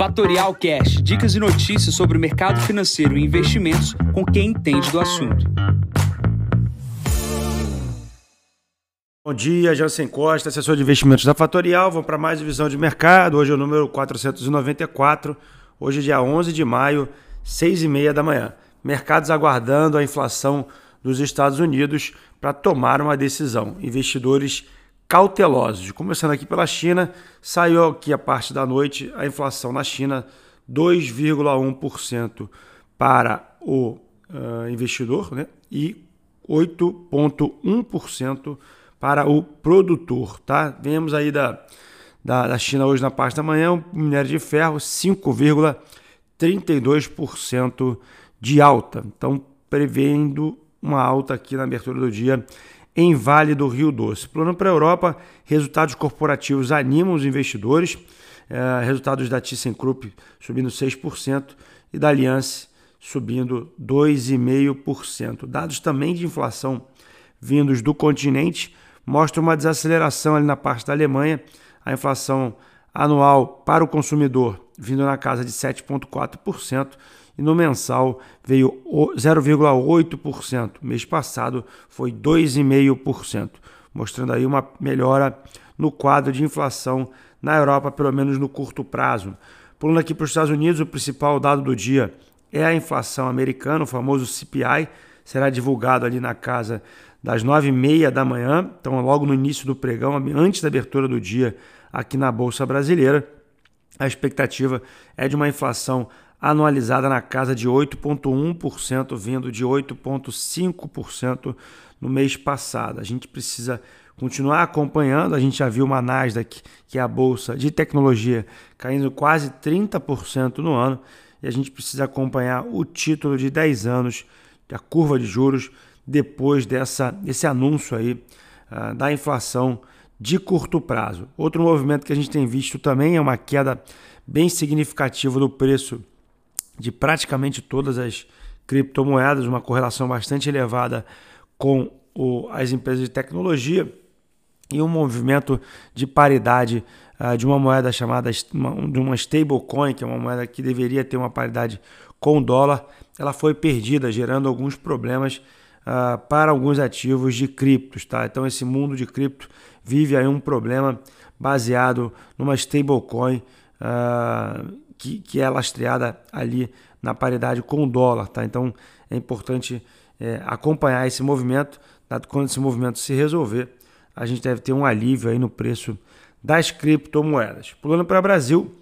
Fatorial Cash, dicas e notícias sobre o mercado financeiro e investimentos com quem entende do assunto. Bom dia, Jansen Costa, assessor de investimentos da Fatorial. Vamos para mais visão de mercado. Hoje é o número 494. Hoje é dia 11 de maio, 6 e meia da manhã. Mercados aguardando a inflação dos Estados Unidos para tomar uma decisão. Investidores cautelosos. Começando aqui pela China, saiu aqui a parte da noite a inflação na China 2,1% para o uh, investidor né? e 8,1% para o produtor. Tá? Vemos aí da, da, da China hoje na parte da manhã, o minério de ferro 5,32% de alta. Então, prevendo uma alta aqui na abertura do dia em Vale do Rio Doce. Plano para a Europa, resultados corporativos animam os investidores, é, resultados da ThyssenKrupp subindo 6% e da Allianz subindo 2,5%. Dados também de inflação vindos do continente mostram uma desaceleração ali na parte da Alemanha, a inflação anual para o consumidor vindo na casa de 7,4% e no mensal veio 0,8%. Mês passado foi 2,5%, mostrando aí uma melhora no quadro de inflação na Europa, pelo menos no curto prazo. Pulando aqui para os Estados Unidos, o principal dado do dia é a inflação americana, o famoso CPI, será divulgado ali na casa das 9h30 da manhã, então logo no início do pregão, antes da abertura do dia aqui na Bolsa Brasileira. A expectativa é de uma inflação anualizada na casa de 8,1%, vindo de 8,5% no mês passado. A gente precisa continuar acompanhando. A gente já viu uma Nasdaq, que é a bolsa de tecnologia, caindo quase 30% no ano, e a gente precisa acompanhar o título de 10 anos, a curva de juros, depois dessa, desse anúncio aí uh, da inflação de curto prazo. Outro movimento que a gente tem visto também é uma queda bem significativa do preço de praticamente todas as criptomoedas, uma correlação bastante elevada com o, as empresas de tecnologia e um movimento de paridade uh, de uma moeda chamada uma, de uma stablecoin, que é uma moeda que deveria ter uma paridade com o dólar, ela foi perdida, gerando alguns problemas uh, para alguns ativos de criptos. Tá? Então esse mundo de cripto vive aí um problema baseado numa stablecoin uh, que, que é lastreada ali na paridade com o dólar. Tá? Então é importante é, acompanhar esse movimento, dado quando esse movimento se resolver, a gente deve ter um alívio aí no preço das criptomoedas. Pulando para o Brasil,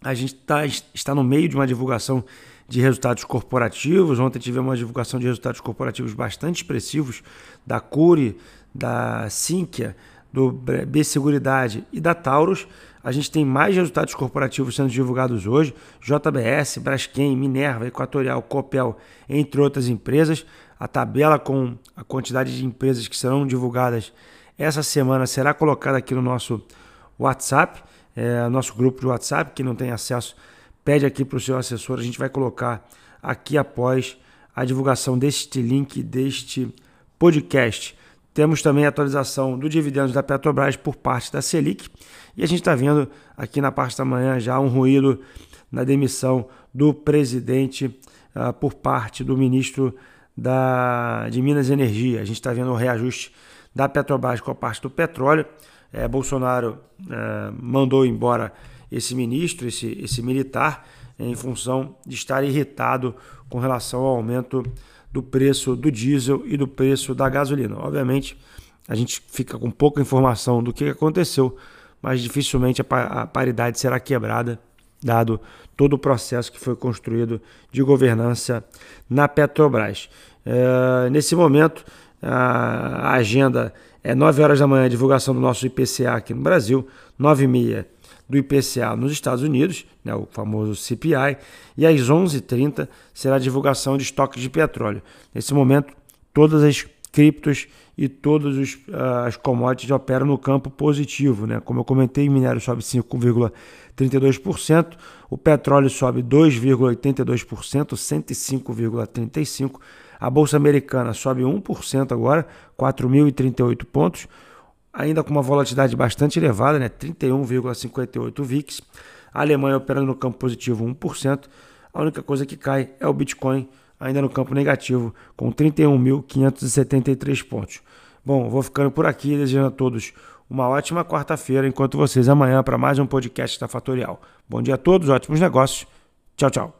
a gente tá, está no meio de uma divulgação de resultados corporativos. Ontem tivemos uma divulgação de resultados corporativos bastante expressivos da Cure, da Sinqia, do B Seguridade e da Taurus. A gente tem mais resultados corporativos sendo divulgados hoje: JBS, Braskem, Minerva, Equatorial, Copel, entre outras empresas. A tabela com a quantidade de empresas que serão divulgadas essa semana será colocada aqui no nosso WhatsApp, é, nosso grupo de WhatsApp. Quem não tem acesso, pede aqui para o seu assessor. A gente vai colocar aqui após a divulgação deste link, deste podcast. Temos também a atualização do dividendos da Petrobras por parte da Selic. E a gente está vendo aqui na parte da manhã já um ruído na demissão do presidente uh, por parte do ministro da, de Minas e Energia. A gente está vendo o reajuste da Petrobras com a parte do petróleo. É, Bolsonaro é, mandou embora esse ministro, esse, esse militar, em função de estar irritado com relação ao aumento do preço do diesel e do preço da gasolina. Obviamente, a gente fica com pouca informação do que aconteceu, mas dificilmente a paridade será quebrada, dado todo o processo que foi construído de governança na Petrobras. É, nesse momento, a agenda é 9 horas da manhã, divulgação do nosso IPCA aqui no Brasil, 9 e meia do IPCA nos Estados Unidos, né, o famoso CPI, e às 11h30 será a divulgação de estoques de petróleo. Nesse momento, todas as criptos e todas os, uh, as commodities operam no campo positivo. Né? Como eu comentei, o minério sobe 5,32%, o petróleo sobe 2,82%, 105,35%. A Bolsa Americana sobe 1% agora, 4.038 pontos ainda com uma volatilidade bastante elevada, né? 31,58 VIX. A Alemanha operando no campo positivo 1%. A única coisa que cai é o Bitcoin, ainda no campo negativo, com 31.573 pontos. Bom, vou ficando por aqui, desejando a todos uma ótima quarta-feira, enquanto vocês amanhã para mais um podcast da Fatorial. Bom dia a todos, ótimos negócios. Tchau, tchau.